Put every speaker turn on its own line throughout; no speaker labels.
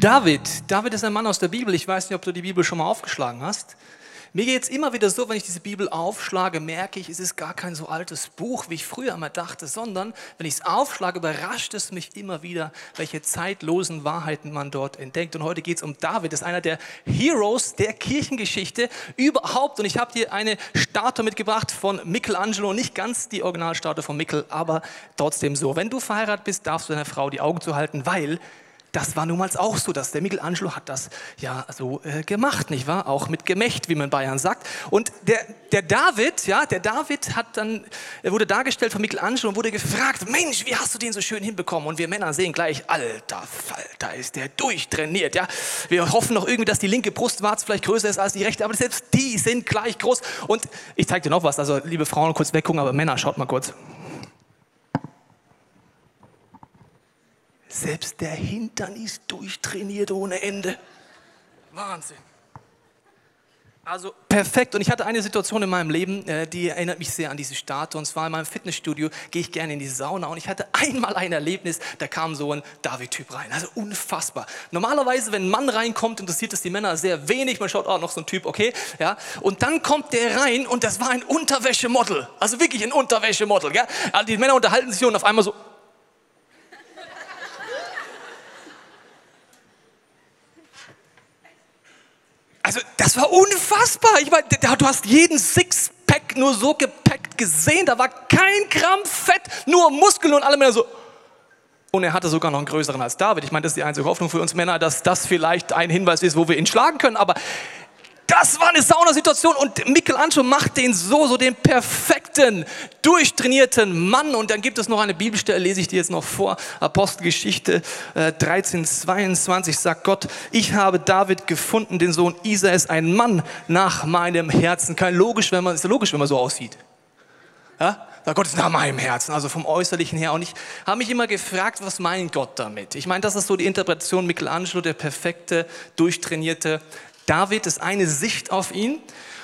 David, David ist ein Mann aus der Bibel. Ich weiß nicht, ob du die Bibel schon mal aufgeschlagen hast. Mir geht es immer wieder so, wenn ich diese Bibel aufschlage, merke ich, es ist gar kein so altes Buch, wie ich früher immer dachte, sondern wenn ich es aufschlage, überrascht es mich immer wieder, welche zeitlosen Wahrheiten man dort entdeckt. Und heute geht es um David, das ist einer der Heroes der Kirchengeschichte überhaupt. Und ich habe dir eine Statue mitgebracht von Michelangelo, nicht ganz die Originalstatue von Michel, aber trotzdem so. Wenn du verheiratet bist, darfst du deiner Frau die Augen zuhalten, weil das war nun mal auch so, dass der Michelangelo hat das ja so äh, gemacht, nicht wahr? Auch mit Gemächt, wie man Bayern sagt. Und der, der David, ja, der David hat dann, er wurde dargestellt von Michelangelo und wurde gefragt, Mensch, wie hast du den so schön hinbekommen? Und wir Männer sehen gleich, alter Falter, ist der durchtrainiert, ja. Wir hoffen noch irgendwie, dass die linke Brustwarze vielleicht größer ist als die rechte, aber selbst die sind gleich groß. Und ich zeige dir noch was, also liebe Frauen, kurz weggucken, aber Männer, schaut mal kurz. Selbst der Hintern ist durchtrainiert ohne Ende. Wahnsinn. Also perfekt. Und ich hatte eine Situation in meinem Leben, äh, die erinnert mich sehr an diese Statue. Und zwar in meinem Fitnessstudio gehe ich gerne in die Sauna. Und ich hatte einmal ein Erlebnis, da kam so ein David-Typ rein. Also unfassbar. Normalerweise, wenn ein Mann reinkommt, interessiert es die Männer sehr wenig. Man schaut, oh, noch so ein Typ, okay. Ja. Und dann kommt der rein und das war ein Unterwäschemodel. Also wirklich ein Unterwäschemodel. Gell? Also die Männer unterhalten sich und auf einmal so, Also das war unfassbar. Ich meine, du hast jeden Sixpack nur so gepackt gesehen. Da war kein Gramm Fett, nur Muskeln und alle Männer so. Und er hatte sogar noch einen größeren als David. Ich meine, das ist die einzige Hoffnung für uns Männer, dass das vielleicht ein Hinweis ist, wo wir ihn schlagen können. Aber das war eine Saunasituation und Michelangelo macht den so, so den perfekten, durchtrainierten Mann. Und dann gibt es noch eine Bibelstelle, lese ich dir jetzt noch vor. Apostelgeschichte äh, 13, 22 sagt Gott, ich habe David gefunden, den Sohn Isa ist ein Mann nach meinem Herzen. Kein logisch, wenn man, ist ja logisch, wenn man so aussieht. Ja? Gott ist nach meinem Herzen, also vom Äußerlichen her. Und ich habe mich immer gefragt, was meint Gott damit? Ich meine, das ist so die Interpretation Michelangelo, der perfekte, durchtrainierte David ist eine Sicht auf ihn.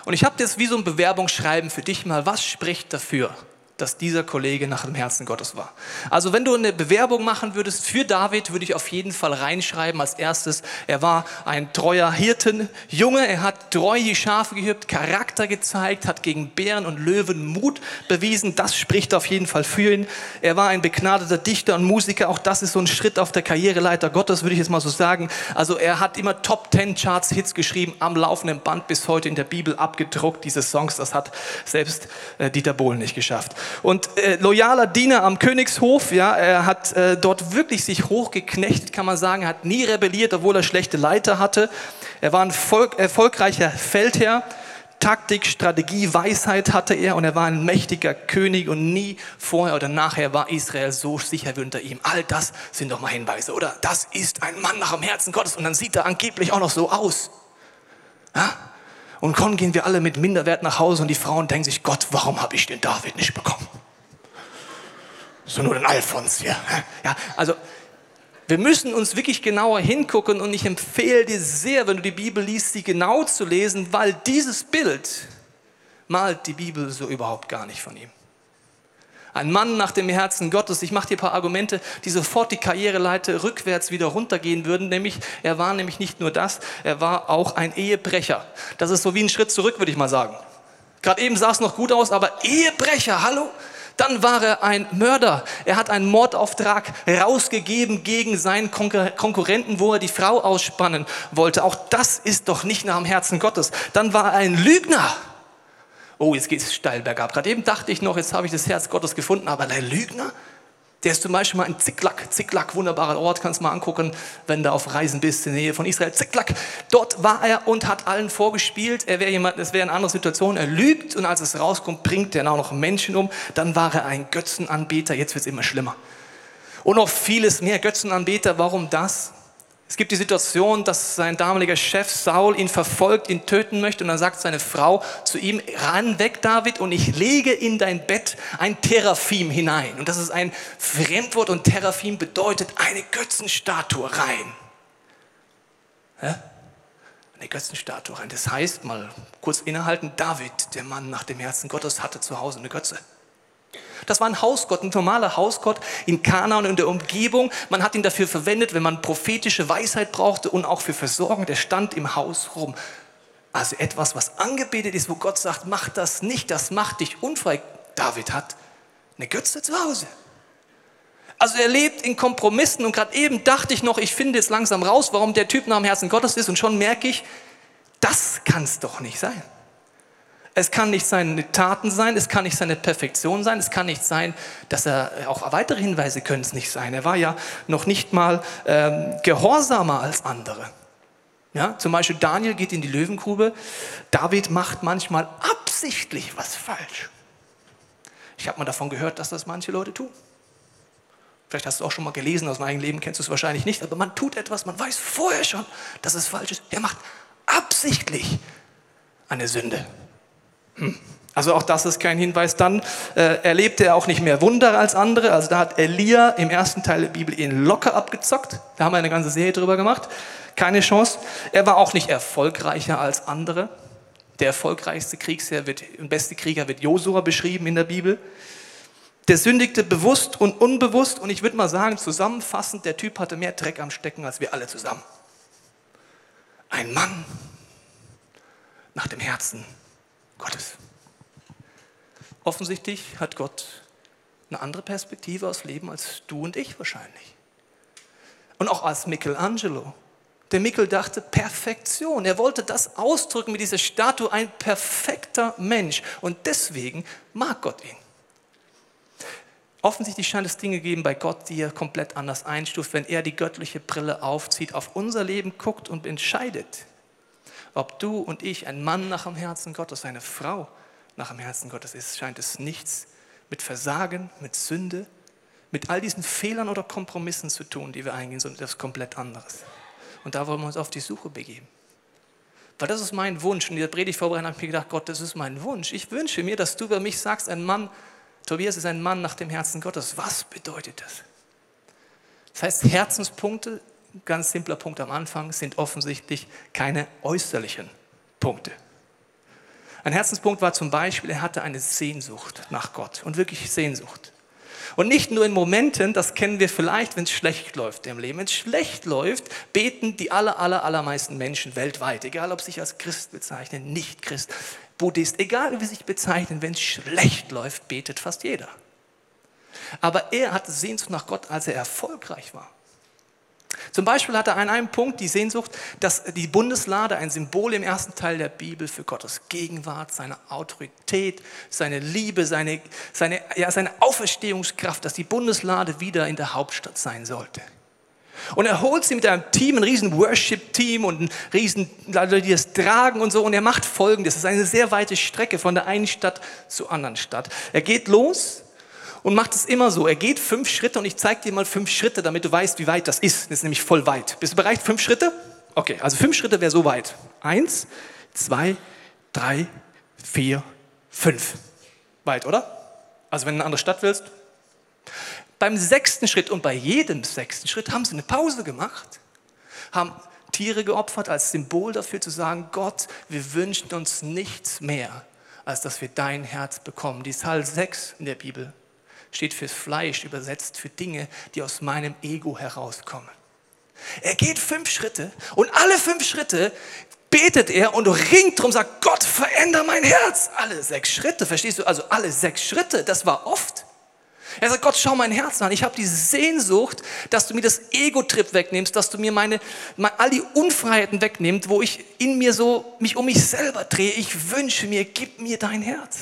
Und ich habe das wie so ein Bewerbungsschreiben für dich mal. Was spricht dafür? Dass dieser Kollege nach dem Herzen Gottes war. Also wenn du eine Bewerbung machen würdest für David, würde ich auf jeden Fall reinschreiben als erstes, er war ein treuer Hirtenjunge, er hat treu die Schafe gehüpft, Charakter gezeigt, hat gegen Bären und Löwen Mut bewiesen, das spricht auf jeden Fall für ihn. Er war ein begnadeter Dichter und Musiker, auch das ist so ein Schritt auf der Karriereleiter Gottes, würde ich jetzt mal so sagen. Also er hat immer Top 10 Charts Hits geschrieben, am laufenden Band bis heute in der Bibel abgedruckt, diese Songs, das hat selbst äh, Dieter Bohlen nicht geschafft. Und äh, loyaler Diener am Königshof, ja, er hat äh, dort wirklich sich hochgeknechtet, kann man sagen, er hat nie rebelliert, obwohl er schlechte Leiter hatte. Er war ein Volk, erfolgreicher Feldherr. Taktik, Strategie, Weisheit hatte er und er war ein mächtiger König und nie vorher oder nachher war Israel so sicher wie unter ihm. All das sind doch mal Hinweise, oder? Das ist ein Mann nach dem Herzen Gottes und dann sieht er angeblich auch noch so aus. Ja? Und kommen gehen wir alle mit Minderwert nach Hause und die Frauen denken sich, Gott, warum habe ich den David nicht bekommen? So nur den Alphons hier. Ja, also wir müssen uns wirklich genauer hingucken und ich empfehle dir sehr, wenn du die Bibel liest, sie genau zu lesen, weil dieses Bild malt die Bibel so überhaupt gar nicht von ihm. Ein Mann nach dem Herzen Gottes. Ich mache dir ein paar Argumente, die sofort die Karriereleiter rückwärts wieder runtergehen würden. Nämlich, er war nämlich nicht nur das, er war auch ein Ehebrecher. Das ist so wie ein Schritt zurück, würde ich mal sagen. Gerade eben sah es noch gut aus, aber Ehebrecher, hallo? Dann war er ein Mörder. Er hat einen Mordauftrag rausgegeben gegen seinen Konkurrenten, wo er die Frau ausspannen wollte. Auch das ist doch nicht nach dem Herzen Gottes. Dann war er ein Lügner oh, jetzt geht es steil bergab. Gerade eben dachte ich noch, jetzt habe ich das Herz Gottes gefunden, aber der Lügner, der ist zum Beispiel mal in Ziklag. Ziklag, wunderbarer Ort, kannst du mal angucken, wenn du auf Reisen bist in der Nähe von Israel. Ziklag, dort war er und hat allen vorgespielt, er wäre jemand, es wäre eine andere Situation. Er lügt und als es rauskommt, bringt er auch noch Menschen um. Dann war er ein Götzenanbeter, jetzt wird es immer schlimmer. Und noch vieles mehr Götzenanbeter. Warum das? Es gibt die Situation, dass sein damaliger Chef Saul ihn verfolgt, ihn töten möchte und dann sagt seine Frau zu ihm, ran weg David und ich lege in dein Bett ein Teraphim hinein. Und das ist ein Fremdwort und Teraphim bedeutet eine Götzenstatue rein. Ja? Eine Götzenstatue rein. Das heißt, mal kurz innehalten, David, der Mann nach dem Herzen Gottes, hatte zu Hause eine Götze. Das war ein Hausgott, ein normaler Hausgott in Kanaan und in der Umgebung. Man hat ihn dafür verwendet, wenn man prophetische Weisheit brauchte und auch für Versorgung. Der stand im Haus rum. Also etwas, was angebetet ist, wo Gott sagt, mach das nicht, das macht dich unfrei. David hat eine Götze zu Hause. Also er lebt in Kompromissen und gerade eben dachte ich noch, ich finde jetzt langsam raus, warum der Typ nach dem Herzen Gottes ist und schon merke ich, das kann es doch nicht sein. Es kann nicht seine Taten sein, es kann nicht seine Perfektion sein, es kann nicht sein, dass er, auch weitere Hinweise können es nicht sein. Er war ja noch nicht mal ähm, gehorsamer als andere. Ja, zum Beispiel Daniel geht in die Löwengrube, David macht manchmal absichtlich was falsch. Ich habe mal davon gehört, dass das manche Leute tun. Vielleicht hast du auch schon mal gelesen, aus meinem Leben kennst du es wahrscheinlich nicht, aber man tut etwas, man weiß vorher schon, dass es falsch ist. Er macht absichtlich eine Sünde. Also auch das ist kein Hinweis. Dann äh, erlebte er auch nicht mehr Wunder als andere. Also da hat Elia im ersten Teil der Bibel ihn locker abgezockt. Da haben wir eine ganze Serie drüber gemacht. Keine Chance. Er war auch nicht erfolgreicher als andere. Der erfolgreichste Kriegsherr wird, und beste Krieger wird Josua beschrieben in der Bibel. Der sündigte bewusst und unbewusst. Und ich würde mal sagen, zusammenfassend, der Typ hatte mehr Dreck am Stecken als wir alle zusammen. Ein Mann nach dem Herzen Gottes. Offensichtlich hat Gott eine andere Perspektive aufs Leben als du und ich wahrscheinlich. Und auch als Michelangelo. Der Michel dachte Perfektion. Er wollte das ausdrücken mit dieser Statue, ein perfekter Mensch. Und deswegen mag Gott ihn. Offensichtlich scheint es Dinge geben bei Gott, die er komplett anders einstuft, wenn er die göttliche Brille aufzieht, auf unser Leben guckt und entscheidet, ob du und ich ein Mann nach dem Herzen Gottes, eine Frau nach dem Herzen Gottes ist, scheint es nichts mit Versagen, mit Sünde, mit all diesen Fehlern oder Kompromissen zu tun, die wir eingehen, sondern etwas komplett anderes. Und da wollen wir uns auf die Suche begeben. Weil das ist mein Wunsch. Und in der Predigt vorbereitet habe ich mir gedacht, Gott, das ist mein Wunsch. Ich wünsche mir, dass du über mich sagst, ein Mann, Tobias ist ein Mann nach dem Herzen Gottes. Was bedeutet das? Das heißt, Herzenspunkte ganz simpler Punkt am Anfang, sind offensichtlich keine äußerlichen Punkte. Ein Herzenspunkt war zum Beispiel, er hatte eine Sehnsucht nach Gott und wirklich Sehnsucht. Und nicht nur in Momenten, das kennen wir vielleicht, wenn es schlecht läuft im Leben. Wenn es schlecht läuft, beten die aller, aller, allermeisten Menschen weltweit, egal ob sie sich als Christ bezeichnen, nicht Christ, Buddhist, egal wie sie sich bezeichnen, wenn es schlecht läuft, betet fast jeder. Aber er hatte Sehnsucht nach Gott, als er erfolgreich war. Zum Beispiel hat er an einem Punkt die Sehnsucht, dass die Bundeslade ein Symbol im ersten Teil der Bibel für Gottes Gegenwart, seine Autorität, seine Liebe, seine, seine, ja, seine Auferstehungskraft, dass die Bundeslade wieder in der Hauptstadt sein sollte. Und er holt sie mit einem Team, ein riesen Worship-Team und ein riesen die das tragen und so. Und er macht Folgendes. Das ist eine sehr weite Strecke von der einen Stadt zur anderen Stadt. Er geht los und macht es immer so. Er geht fünf Schritte und ich zeige dir mal fünf Schritte, damit du weißt, wie weit das ist. Das ist nämlich voll weit. Bist du bereit? Fünf Schritte? Okay, also fünf Schritte wäre so weit. Eins, zwei, drei, vier, fünf. Weit, oder? Also wenn du in eine andere Stadt willst. Beim sechsten Schritt und bei jedem sechsten Schritt haben sie eine Pause gemacht, haben Tiere geopfert als Symbol dafür zu sagen, Gott, wir wünschen uns nichts mehr, als dass wir dein Herz bekommen. Die Zahl 6 in der Bibel steht fürs Fleisch, übersetzt für Dinge, die aus meinem Ego herauskommen. Er geht fünf Schritte und alle fünf Schritte betet er und ringt drum, sagt, Gott, veränder mein Herz. Alle sechs Schritte, verstehst du? Also alle sechs Schritte, das war oft. Er sagt, Gott, schau mein Herz an. Ich habe die Sehnsucht, dass du mir das Ego-Trip wegnimmst, dass du mir meine, meine, all die Unfreiheiten wegnimmst, wo ich in mir so mich um mich selber drehe. Ich wünsche mir, gib mir dein Herz.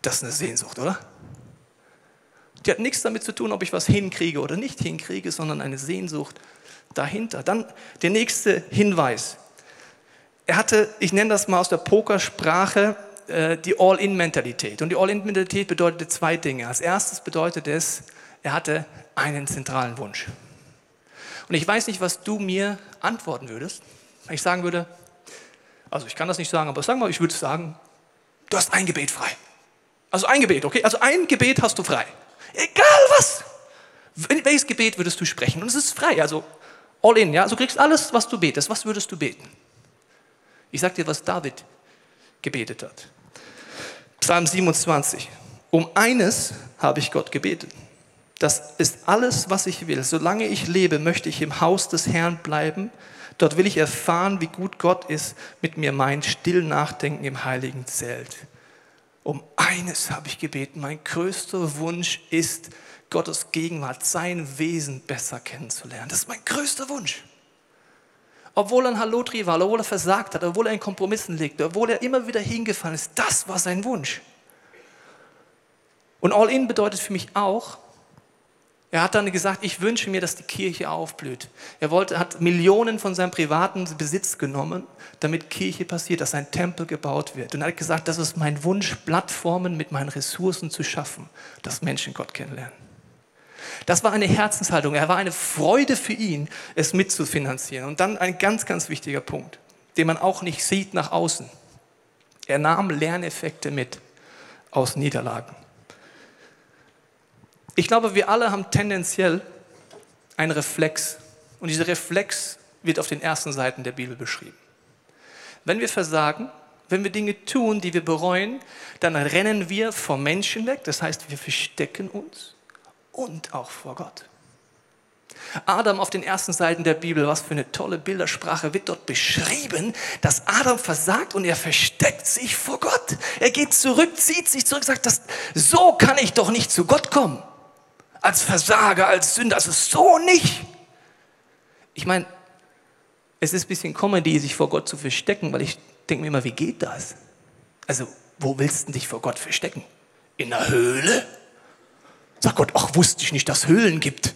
Das ist eine Sehnsucht, oder? Die hat nichts damit zu tun, ob ich was hinkriege oder nicht hinkriege, sondern eine Sehnsucht dahinter. Dann der nächste Hinweis. Er hatte, ich nenne das mal aus der Pokersprache, äh, die All-In-Mentalität. Und die All-In-Mentalität bedeutete zwei Dinge. Als erstes bedeutet es, er hatte einen zentralen Wunsch. Und ich weiß nicht, was du mir antworten würdest, wenn ich sagen würde, also ich kann das nicht sagen, aber sag mal, ich würde sagen, du hast ein Gebet frei. Also ein Gebet, okay? Also ein Gebet hast du frei. Egal was. Welches Gebet würdest du sprechen? Und es ist frei, also all in, ja. Also du kriegst alles, was du betest. Was würdest du beten? Ich sag dir, was David gebetet hat. Psalm 27. Um eines habe ich Gott gebetet. Das ist alles, was ich will. Solange ich lebe, möchte ich im Haus des Herrn bleiben. Dort will ich erfahren, wie gut Gott ist, mit mir mein still Nachdenken im heiligen Zelt. Um eines habe ich gebeten. Mein größter Wunsch ist, Gottes Gegenwart, sein Wesen besser kennenzulernen. Das ist mein größter Wunsch. Obwohl er ein Hallotri war, obwohl er versagt hat, obwohl er in Kompromissen liegt, obwohl er immer wieder hingefallen ist, das war sein Wunsch. Und All-In bedeutet für mich auch, er hat dann gesagt, ich wünsche mir, dass die Kirche aufblüht. Er wollte, hat Millionen von seinem privaten Besitz genommen, damit Kirche passiert, dass ein Tempel gebaut wird. Und er hat gesagt, das ist mein Wunsch, Plattformen mit meinen Ressourcen zu schaffen, dass Menschen Gott kennenlernen. Das war eine Herzenshaltung. Er war eine Freude für ihn, es mitzufinanzieren. Und dann ein ganz, ganz wichtiger Punkt, den man auch nicht sieht nach außen. Er nahm Lerneffekte mit aus Niederlagen. Ich glaube, wir alle haben tendenziell einen Reflex. Und dieser Reflex wird auf den ersten Seiten der Bibel beschrieben. Wenn wir versagen, wenn wir Dinge tun, die wir bereuen, dann rennen wir vor Menschen weg. Das heißt, wir verstecken uns und auch vor Gott. Adam auf den ersten Seiten der Bibel, was für eine tolle Bildersprache wird dort beschrieben, dass Adam versagt und er versteckt sich vor Gott. Er geht zurück, zieht sich zurück, sagt, das, so kann ich doch nicht zu Gott kommen als Versager, als Sünder. Also so nicht. Ich meine, es ist ein bisschen Comedy, sich vor Gott zu verstecken, weil ich denke mir immer, wie geht das? Also, wo willst du dich vor Gott verstecken? In der Höhle? Sag Gott, ach, wusste ich nicht, dass es Höhlen gibt.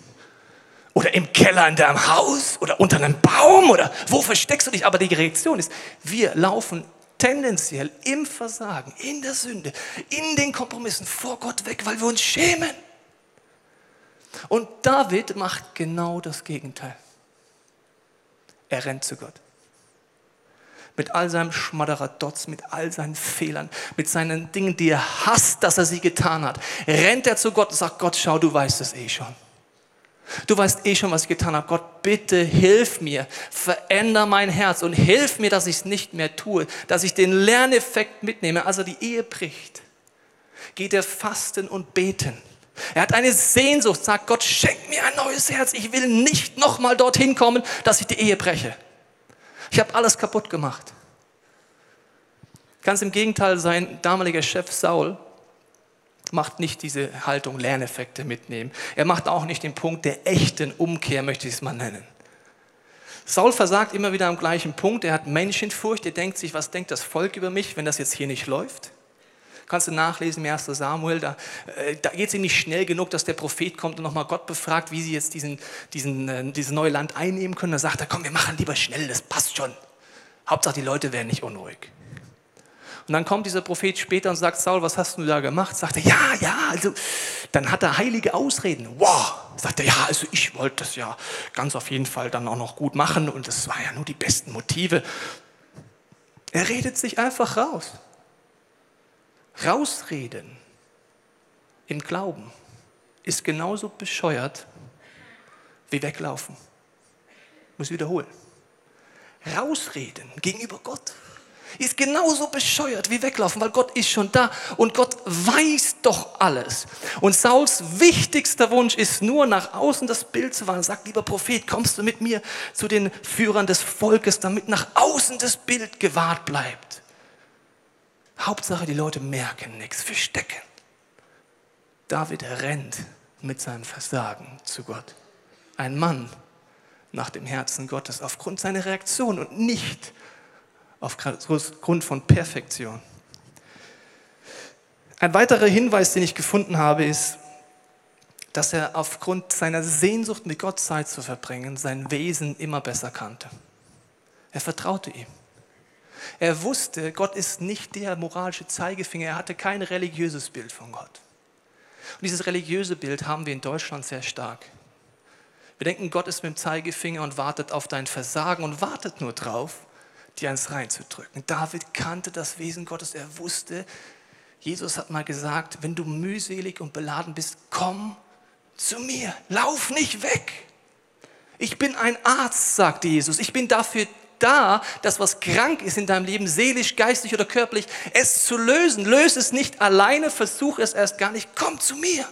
Oder im Keller in deinem Haus oder unter einem Baum oder wo versteckst du dich? Aber die Reaktion ist, wir laufen tendenziell im Versagen, in der Sünde, in den Kompromissen vor Gott weg, weil wir uns schämen. Und David macht genau das Gegenteil. Er rennt zu Gott. Mit all seinem Schmadderadotz, mit all seinen Fehlern, mit seinen Dingen, die er hasst, dass er sie getan hat, rennt er zu Gott und sagt, Gott, schau, du weißt es eh schon. Du weißt eh schon, was ich getan habe. Gott, bitte hilf mir, veränder mein Herz und hilf mir, dass ich es nicht mehr tue, dass ich den Lerneffekt mitnehme. Also die Ehe bricht, geht er fasten und beten. Er hat eine Sehnsucht, sagt Gott, schenk mir ein neues Herz. Ich will nicht nochmal dorthin kommen, dass ich die Ehe breche. Ich habe alles kaputt gemacht. Ganz im Gegenteil, sein damaliger Chef Saul macht nicht diese Haltung Lerneffekte mitnehmen. Er macht auch nicht den Punkt der echten Umkehr, möchte ich es mal nennen. Saul versagt immer wieder am gleichen Punkt. Er hat Menschenfurcht. Er denkt sich, was denkt das Volk über mich, wenn das jetzt hier nicht läuft? Kannst du nachlesen im 1. Samuel, da, äh, da geht es ihm nicht schnell genug, dass der Prophet kommt und nochmal Gott befragt, wie sie jetzt diesen, diesen, äh, dieses neue Land einnehmen können. Da sagt er, komm, wir machen lieber schnell, das passt schon. Hauptsache, die Leute werden nicht unruhig. Und dann kommt dieser Prophet später und sagt, Saul, was hast du da gemacht? Sagt er, ja, ja, also dann hat er heilige Ausreden. Wow, sagt er, ja, also ich wollte das ja ganz auf jeden Fall dann auch noch gut machen und das war ja nur die besten Motive. Er redet sich einfach raus. Rausreden im Glauben ist genauso bescheuert wie weglaufen. Ich muss wiederholen. Rausreden gegenüber Gott ist genauso bescheuert wie weglaufen, weil Gott ist schon da und Gott weiß doch alles. Und Sauls wichtigster Wunsch ist nur nach außen das Bild zu wahren. Sagt, lieber Prophet, kommst du mit mir zu den Führern des Volkes, damit nach außen das Bild gewahrt bleibt. Hauptsache, die Leute merken nichts, verstecken. David rennt mit seinem Versagen zu Gott. Ein Mann nach dem Herzen Gottes aufgrund seiner Reaktion und nicht aufgrund von Perfektion. Ein weiterer Hinweis, den ich gefunden habe, ist, dass er aufgrund seiner Sehnsucht mit Gott Zeit zu verbringen, sein Wesen immer besser kannte. Er vertraute ihm. Er wusste, Gott ist nicht der moralische Zeigefinger. Er hatte kein religiöses Bild von Gott. Und dieses religiöse Bild haben wir in Deutschland sehr stark. Wir denken, Gott ist mit dem Zeigefinger und wartet auf dein Versagen und wartet nur drauf, dir eins reinzudrücken. David kannte das Wesen Gottes. Er wusste, Jesus hat mal gesagt, wenn du mühselig und beladen bist, komm zu mir. Lauf nicht weg. Ich bin ein Arzt, sagte Jesus. Ich bin dafür da, das was krank ist in deinem Leben, seelisch, geistig oder körperlich, es zu lösen. Löse es nicht alleine, versuch es erst gar nicht. Komm zu mir.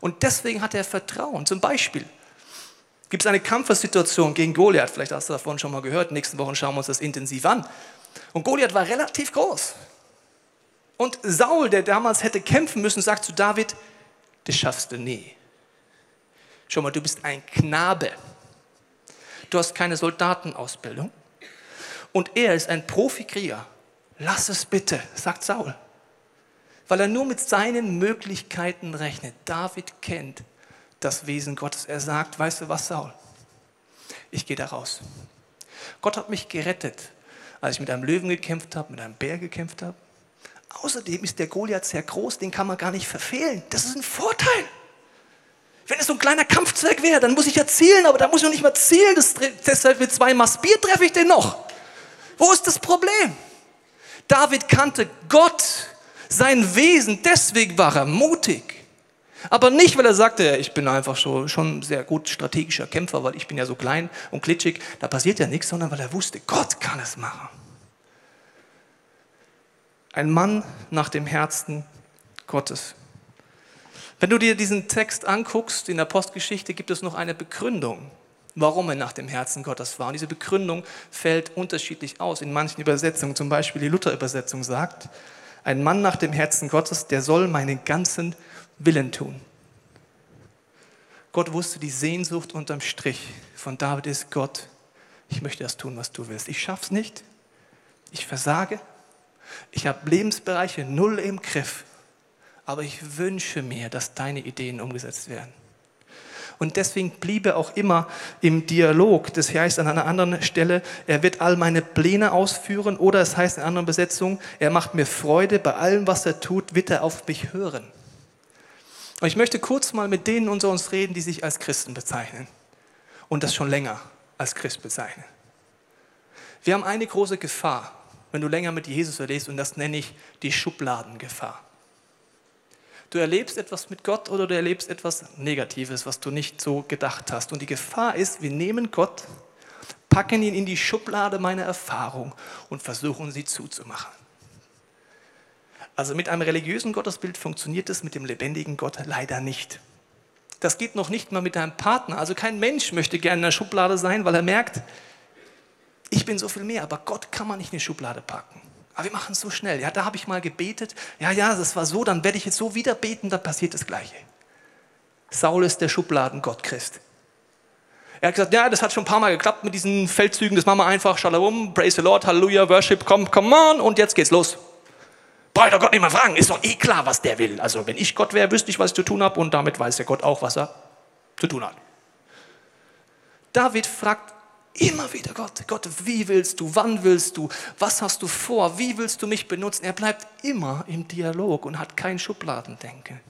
Und deswegen hat er Vertrauen. Zum Beispiel gibt es eine Kampfesituation gegen Goliath. Vielleicht hast du davon schon mal gehört. Nächsten Wochen schauen wir uns das intensiv an. Und Goliath war relativ groß. Und Saul, der damals hätte kämpfen müssen, sagt zu David, das schaffst du nie. Schau mal, du bist ein Knabe. Du hast keine Soldatenausbildung. Und er ist ein Profikrieger. Lass es bitte, sagt Saul. Weil er nur mit seinen Möglichkeiten rechnet. David kennt das Wesen Gottes. Er sagt, weißt du was, Saul? Ich gehe da raus. Gott hat mich gerettet, als ich mit einem Löwen gekämpft habe, mit einem Bär gekämpft habe. Außerdem ist der Goliath sehr groß, den kann man gar nicht verfehlen. Das ist ein Vorteil. Wenn es so ein kleiner Kampfzweck wäre, dann muss ich ja zielen, aber da muss ich noch nicht mal zielen. Das, deshalb mit zwei Maß Bier treffe ich den noch. Wo ist das Problem? David kannte Gott, sein Wesen, deswegen war er mutig. Aber nicht, weil er sagte, ich bin einfach so, schon sehr gut strategischer Kämpfer, weil ich bin ja so klein und klitschig, da passiert ja nichts, sondern weil er wusste, Gott kann es machen. Ein Mann nach dem Herzen Gottes. Wenn du dir diesen Text anguckst, in der Postgeschichte gibt es noch eine Begründung, warum er nach dem Herzen Gottes war. Und diese Begründung fällt unterschiedlich aus. In manchen Übersetzungen, zum Beispiel die Luther-Übersetzung sagt, ein Mann nach dem Herzen Gottes, der soll meinen ganzen Willen tun. Gott wusste die Sehnsucht unterm Strich von David ist Gott, ich möchte das tun, was du willst. Ich schaff's nicht, ich versage, ich habe Lebensbereiche null im Griff, aber ich wünsche mir, dass deine Ideen umgesetzt werden. Und deswegen blieb er auch immer im Dialog. Das heißt an einer anderen Stelle, er wird all meine Pläne ausführen oder es heißt in einer anderen Besetzung, er macht mir Freude, bei allem, was er tut, wird er auf mich hören. Und ich möchte kurz mal mit denen unter uns reden, die sich als Christen bezeichnen und das schon länger als Christ bezeichnen. Wir haben eine große Gefahr wenn du länger mit Jesus erlebst, und das nenne ich die Schubladengefahr. Du erlebst etwas mit Gott oder du erlebst etwas Negatives, was du nicht so gedacht hast. Und die Gefahr ist, wir nehmen Gott, packen ihn in die Schublade meiner Erfahrung und versuchen sie zuzumachen. Also mit einem religiösen Gottesbild funktioniert es mit dem lebendigen Gott leider nicht. Das geht noch nicht mal mit deinem Partner. Also kein Mensch möchte gerne in der Schublade sein, weil er merkt, ich bin so viel mehr, aber Gott kann man nicht in die Schublade packen. Aber wir machen es so schnell. Ja, da habe ich mal gebetet. Ja, ja, das war so, dann werde ich jetzt so wieder beten, dann passiert das Gleiche. Saul ist der Schubladengott Christ. Er hat gesagt, ja, das hat schon ein paar Mal geklappt mit diesen Feldzügen, das machen wir einfach, Shalom, praise the Lord, Halleluja, Worship, come, come on und jetzt geht's los. Brauche doch Gott nicht mehr fragen, ist doch eh klar, was der will. Also wenn ich Gott wäre, wüsste ich, was ich zu tun habe und damit weiß der Gott auch, was er zu tun hat. David fragt Immer wieder Gott. Gott, wie willst du? Wann willst du? Was hast du vor? Wie willst du mich benutzen? Er bleibt immer im Dialog und hat kein Schubladendenken.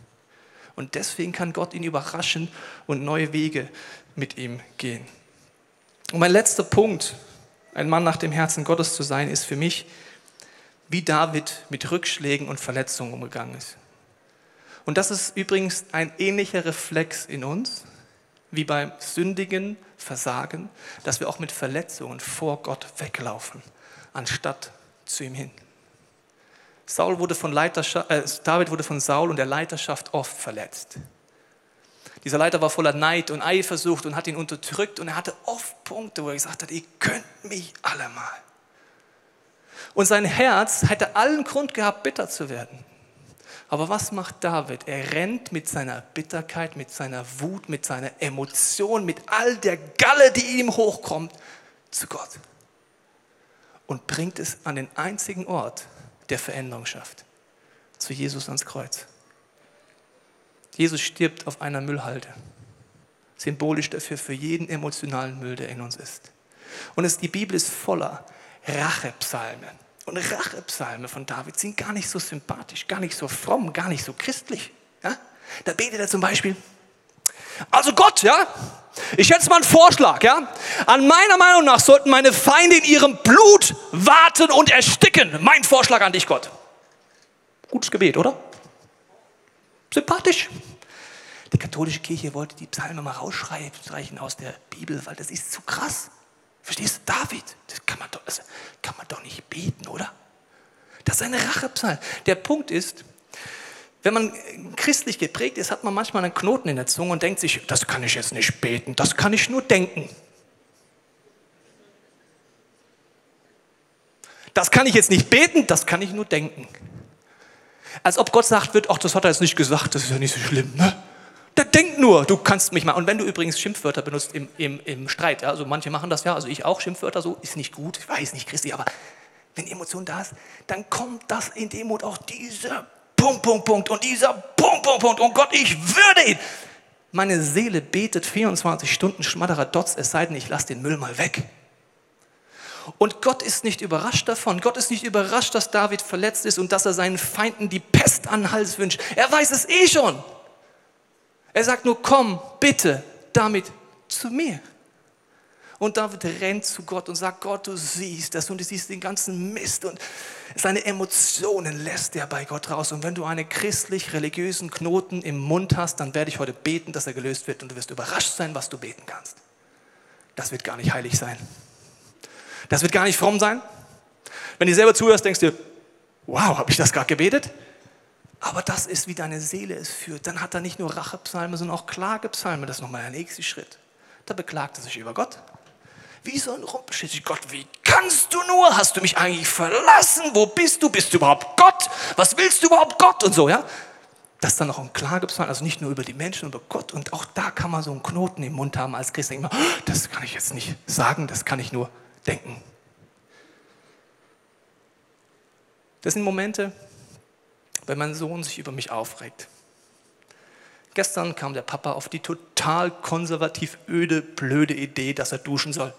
Und deswegen kann Gott ihn überraschen und neue Wege mit ihm gehen. Und mein letzter Punkt, ein Mann nach dem Herzen Gottes zu sein, ist für mich, wie David mit Rückschlägen und Verletzungen umgegangen ist. Und das ist übrigens ein ähnlicher Reflex in uns, wie beim sündigen Versagen, dass wir auch mit Verletzungen vor Gott weglaufen, anstatt zu ihm hin. Saul wurde von äh, David wurde von Saul und der Leiterschaft oft verletzt. Dieser Leiter war voller Neid und Eifersucht und hat ihn unterdrückt und er hatte oft Punkte, wo er gesagt hat, ihr könnt mich alle mal. Und sein Herz hätte allen Grund gehabt, bitter zu werden. Aber was macht David? Er rennt mit seiner Bitterkeit, mit seiner Wut, mit seiner Emotion, mit all der Galle, die ihm hochkommt, zu Gott. Und bringt es an den einzigen Ort, der Veränderung schafft. Zu Jesus ans Kreuz. Jesus stirbt auf einer Müllhalde. Symbolisch dafür für jeden emotionalen Müll, der in uns ist. Und es, die Bibel ist voller Rachepsalmen und Rachepsalme von David sind gar nicht so sympathisch, gar nicht so fromm, gar nicht so christlich. Ja? Da betet er zum Beispiel, also Gott, ja, ich hätte mal einen Vorschlag, ja. An meiner Meinung nach sollten meine Feinde in ihrem Blut warten und ersticken. Mein Vorschlag an dich, Gott. Gutes Gebet, oder? Sympathisch. Die katholische Kirche wollte die Psalme mal rausstreichen aus der Bibel, weil das ist zu krass. Verstehst du? David, das kann man doch, das kann man doch nicht beten, oder? Das ist eine Rachepsalm. Der Punkt ist, wenn man christlich geprägt ist, hat man manchmal einen Knoten in der Zunge und denkt sich, das kann ich jetzt nicht beten, das kann ich nur denken. Das kann ich jetzt nicht beten, das kann ich nur denken. Als ob Gott sagt wird, ach, das hat er jetzt nicht gesagt, das ist ja nicht so schlimm. Ne? Der denkt nur, du kannst mich mal. Und wenn du übrigens Schimpfwörter benutzt im, im, im Streit, ja, also manche machen das ja, also ich auch Schimpfwörter so, ist nicht gut, ich weiß nicht, Christi, aber wenn Emotion da ist, dann kommt das in Demut auch dieser Punkt, Punkt, Punkt und dieser Punkt, Punkt, Punkt und Gott, ich würde ihn. Meine Seele betet 24 Stunden Schmatterer Dotz, es sei denn, ich lasse den Müll mal weg. Und Gott ist nicht überrascht davon. Gott ist nicht überrascht, dass David verletzt ist und dass er seinen Feinden die Pest an den Hals wünscht. Er weiß es eh schon. Er sagt nur, komm bitte damit zu mir. Und David rennt zu Gott und sagt, Gott, du siehst das und du siehst den ganzen Mist und seine Emotionen lässt er bei Gott raus. Und wenn du einen christlich-religiösen Knoten im Mund hast, dann werde ich heute beten, dass er gelöst wird und du wirst überrascht sein, was du beten kannst. Das wird gar nicht heilig sein. Das wird gar nicht fromm sein. Wenn du selber zuhörst, denkst du, wow, habe ich das gerade gebetet? Aber das ist, wie deine Seele es führt. Dann hat er nicht nur Rachepsalme, sondern auch Klagepsalme. Das ist nochmal der nächste Schritt. Da beklagt er sich über Gott. Wie so ein Rumpelschild. Gott, wie kannst du nur? Hast du mich eigentlich verlassen? Wo bist du? Bist du überhaupt Gott? Was willst du überhaupt Gott? Und so, ja. Das ist dann noch ein Klagepsalm, also nicht nur über die Menschen, über Gott. Und auch da kann man so einen Knoten im Mund haben als Christ. Immer, das kann ich jetzt nicht sagen, das kann ich nur denken. Das sind Momente, wenn mein Sohn sich über mich aufregt. Gestern kam der Papa auf die total konservativ öde, blöde Idee, dass er duschen soll.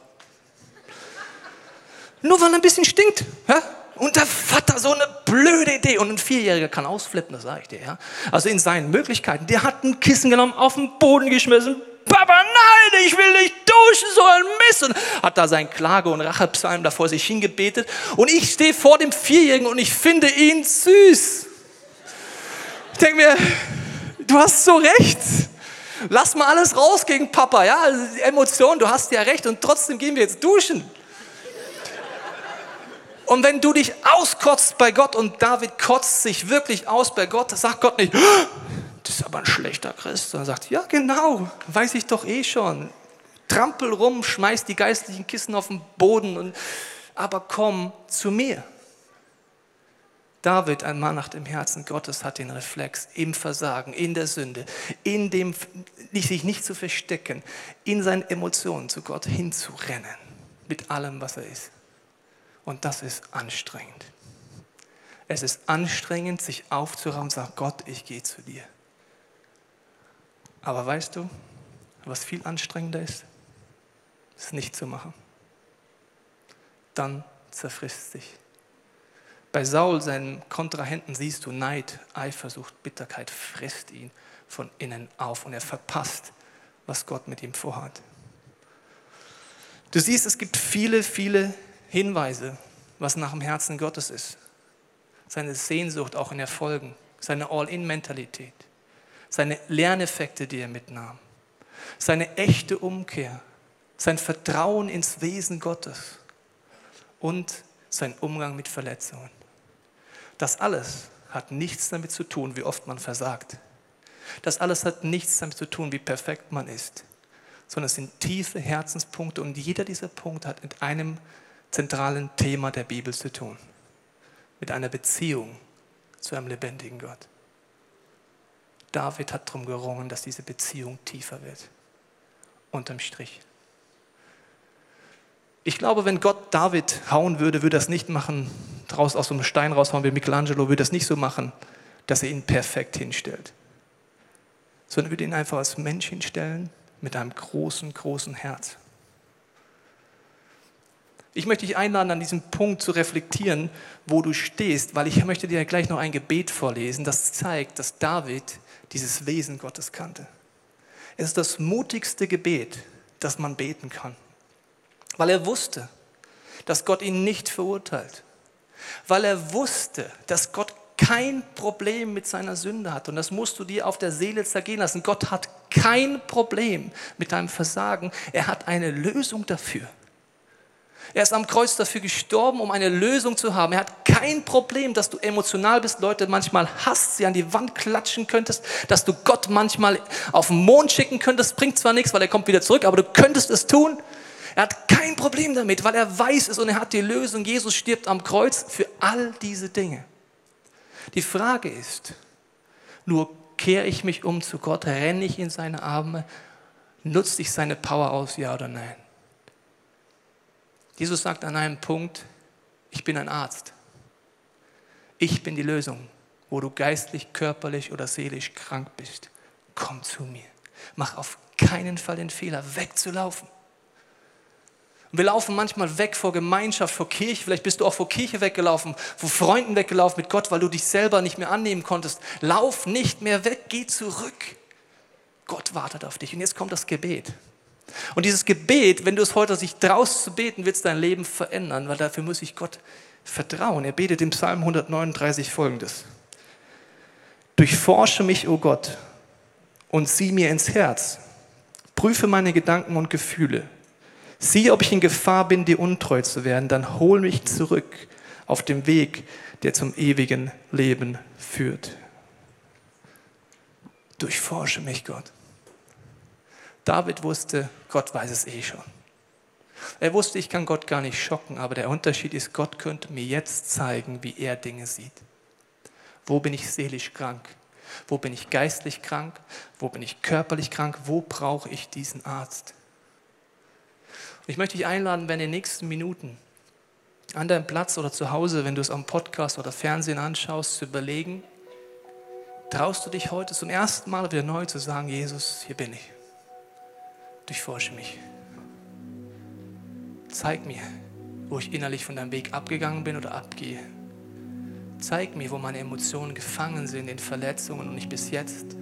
Nur weil er ein bisschen stinkt. Ja? Und der Vater, so eine blöde Idee. Und ein Vierjähriger kann ausflippen, das sage ich dir. Ja? Also in seinen Möglichkeiten. Der hat ein Kissen genommen, auf den Boden geschmissen, Papa, nein, ich will nicht duschen, so ein Mist. Und hat da sein Klage- und Rachepsalm da vor sich hingebetet. Und ich stehe vor dem Vierjährigen und ich finde ihn süß. Ich denke mir, du hast so recht. Lass mal alles raus gegen Papa, ja? Emotionen, du hast ja recht und trotzdem gehen wir jetzt duschen. Und wenn du dich auskotzt bei Gott und David kotzt sich wirklich aus bei Gott, sagt Gott nicht, das ist aber ein schlechter Christ. Und er sagt, ja genau, weiß ich doch eh schon. Trampel rum, schmeiß die geistlichen Kissen auf den Boden, und, aber komm zu mir. David, ein Mann nach dem Herzen Gottes, hat den Reflex im Versagen, in der Sünde, in dem sich nicht zu verstecken, in seinen Emotionen zu Gott hinzurennen, mit allem, was er ist. Und das ist anstrengend. Es ist anstrengend, sich aufzurauen und zu sagen, Gott, ich gehe zu dir. Aber weißt du, was viel anstrengender ist? Es nicht zu machen. Dann zerfrisst sich. Bei Saul, seinem Kontrahenten, siehst du Neid, Eifersucht, Bitterkeit frisst ihn von innen auf und er verpasst, was Gott mit ihm vorhat. Du siehst, es gibt viele, viele Hinweise, was nach dem Herzen Gottes ist. Seine Sehnsucht auch in Erfolgen, seine All-in-Mentalität seine Lerneffekte, die er mitnahm, seine echte Umkehr, sein Vertrauen ins Wesen Gottes und sein Umgang mit Verletzungen. Das alles hat nichts damit zu tun, wie oft man versagt. Das alles hat nichts damit zu tun, wie perfekt man ist, sondern es sind tiefe Herzenspunkte und jeder dieser Punkte hat mit einem zentralen Thema der Bibel zu tun, mit einer Beziehung zu einem lebendigen Gott. David hat darum gerungen, dass diese Beziehung tiefer wird. Unterm Strich. Ich glaube, wenn Gott David hauen würde, würde er das nicht machen, draus aus so einem Stein raushauen wie Michelangelo, würde das nicht so machen, dass er ihn perfekt hinstellt. Sondern würde ihn einfach als Mensch hinstellen mit einem großen, großen Herz. Ich möchte dich einladen, an diesem Punkt zu reflektieren, wo du stehst, weil ich möchte dir gleich noch ein Gebet vorlesen, das zeigt, dass David dieses Wesen Gottes kannte. Es ist das mutigste Gebet, das man beten kann, weil er wusste, dass Gott ihn nicht verurteilt, weil er wusste, dass Gott kein Problem mit seiner Sünde hat. Und das musst du dir auf der Seele zergehen lassen. Gott hat kein Problem mit deinem Versagen. Er hat eine Lösung dafür. Er ist am Kreuz dafür gestorben, um eine Lösung zu haben. Er hat kein Problem, dass du emotional bist, Leute manchmal hasst, sie an die Wand klatschen könntest, dass du Gott manchmal auf den Mond schicken könntest. Bringt zwar nichts, weil er kommt wieder zurück, aber du könntest es tun. Er hat kein Problem damit, weil er weiß es und er hat die Lösung. Jesus stirbt am Kreuz für all diese Dinge. Die Frage ist, nur kehre ich mich um zu Gott, renne ich in seine Arme, nutze ich seine Power aus, ja oder nein? Jesus sagt an einem Punkt, ich bin ein Arzt. Ich bin die Lösung, wo du geistlich, körperlich oder seelisch krank bist. Komm zu mir. Mach auf keinen Fall den Fehler, wegzulaufen. Wir laufen manchmal weg vor Gemeinschaft, vor Kirche. Vielleicht bist du auch vor Kirche weggelaufen, vor Freunden weggelaufen mit Gott, weil du dich selber nicht mehr annehmen konntest. Lauf nicht mehr weg, geh zurück. Gott wartet auf dich. Und jetzt kommt das Gebet. Und dieses Gebet, wenn du es heute sich traust zu beten, wird es dein Leben verändern, weil dafür muss ich Gott vertrauen. Er betet im Psalm 139 folgendes. Durchforsche mich, o oh Gott, und sieh mir ins Herz. Prüfe meine Gedanken und Gefühle Sieh, ob ich in Gefahr bin, dir untreu zu werden, dann hol mich zurück auf dem Weg, der zum ewigen Leben führt. Durchforsche mich, Gott. David wusste, Gott weiß es eh schon. Er wusste, ich kann Gott gar nicht schocken, aber der Unterschied ist, Gott könnte mir jetzt zeigen, wie er Dinge sieht. Wo bin ich seelisch krank? Wo bin ich geistlich krank? Wo bin ich körperlich krank? Wo brauche ich diesen Arzt? Ich möchte dich einladen, wenn in den nächsten Minuten an deinem Platz oder zu Hause, wenn du es am Podcast oder Fernsehen anschaust, zu überlegen, traust du dich heute zum ersten Mal wieder neu zu sagen, Jesus, hier bin ich. Durchforsche mich. Zeig mir, wo ich innerlich von deinem Weg abgegangen bin oder abgehe. Zeig mir, wo meine Emotionen gefangen sind in Verletzungen und ich bis jetzt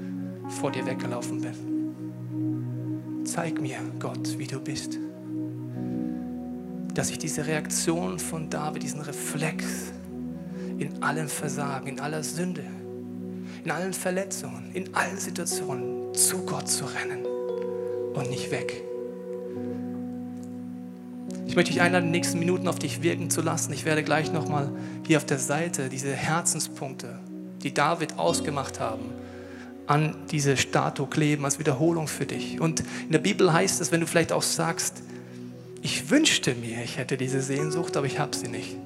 vor dir weggelaufen bin. Zeig mir, Gott, wie du bist dass ich diese Reaktion von David, diesen Reflex in allem Versagen, in aller Sünde, in allen Verletzungen, in allen Situationen zu Gott zu rennen und nicht weg. Ich möchte dich einladen, in den nächsten Minuten auf dich wirken zu lassen. Ich werde gleich nochmal hier auf der Seite diese Herzenspunkte, die David ausgemacht haben, an diese Statue kleben als Wiederholung für dich. Und in der Bibel heißt es, wenn du vielleicht auch sagst, wünschte mir, ich hätte diese Sehnsucht, aber ich habe sie nicht.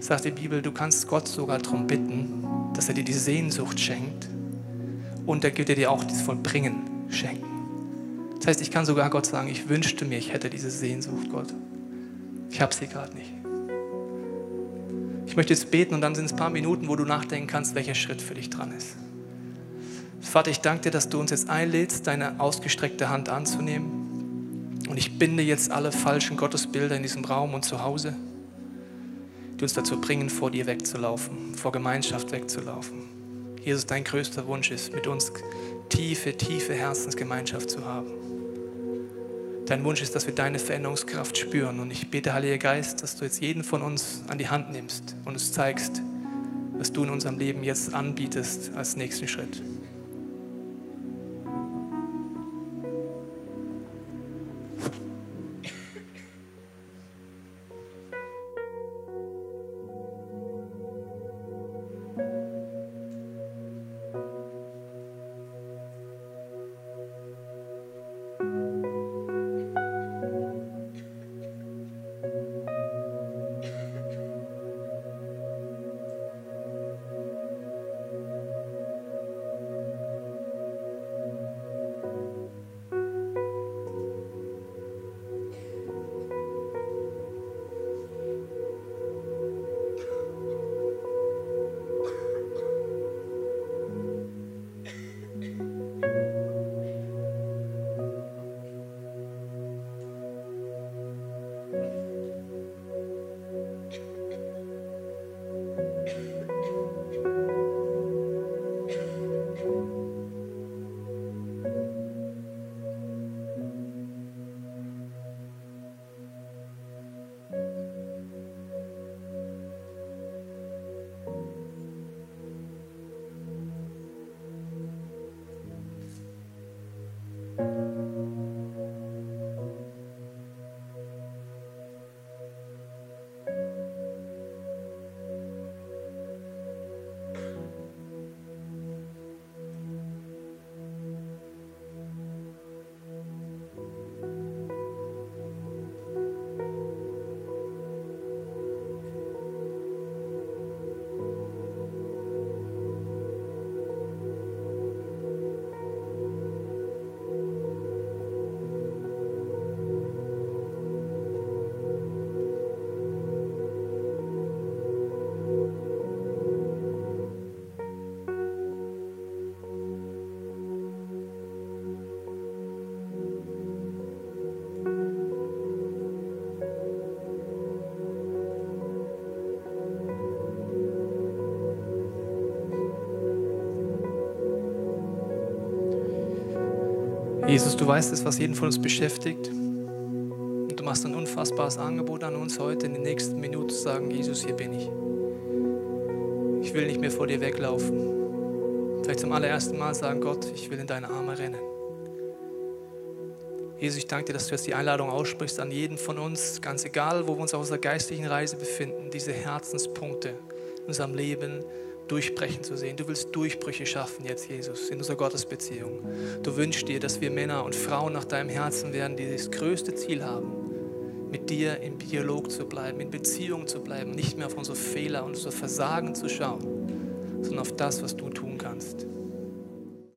Sagt die Bibel, du kannst Gott sogar darum bitten, dass er dir die Sehnsucht schenkt und er wird dir auch das Vollbringen schenken. Das heißt, ich kann sogar Gott sagen, ich wünschte mir, ich hätte diese Sehnsucht, Gott. Ich habe sie gerade nicht. Ich möchte jetzt beten und dann sind es ein paar Minuten, wo du nachdenken kannst, welcher Schritt für dich dran ist. Vater, ich danke dir, dass du uns jetzt einlädst, deine ausgestreckte Hand anzunehmen und ich binde jetzt alle falschen Gottesbilder in diesem Raum und zu Hause, die uns dazu bringen, vor dir wegzulaufen, vor Gemeinschaft wegzulaufen. Jesus, dein größter Wunsch ist, mit uns tiefe, tiefe Herzensgemeinschaft zu haben. Dein Wunsch ist, dass wir deine Veränderungskraft spüren. Und ich bete, Heiliger Geist, dass du jetzt jeden von uns an die Hand nimmst und uns zeigst, was du in unserem Leben jetzt anbietest als nächsten Schritt. Jesus, du weißt es, was jeden von uns beschäftigt. Und du machst ein unfassbares Angebot an uns heute in den nächsten Minuten zu sagen, Jesus, hier bin ich. Ich will nicht mehr vor dir weglaufen. Vielleicht zum allerersten Mal sagen, Gott, ich will in deine Arme rennen. Jesus, ich danke dir, dass du jetzt die Einladung aussprichst an jeden von uns, ganz egal, wo wir uns auf unserer geistlichen Reise befinden, diese Herzenspunkte in unserem Leben durchbrechen zu sehen. Du willst Durchbrüche schaffen jetzt, Jesus, in unserer Gottesbeziehung. Du wünschst dir, dass wir Männer und Frauen nach deinem Herzen werden, die das größte Ziel haben, mit dir im Dialog zu bleiben, in Beziehung zu bleiben, nicht mehr auf unsere Fehler und unser Versagen zu schauen, sondern auf das, was du tun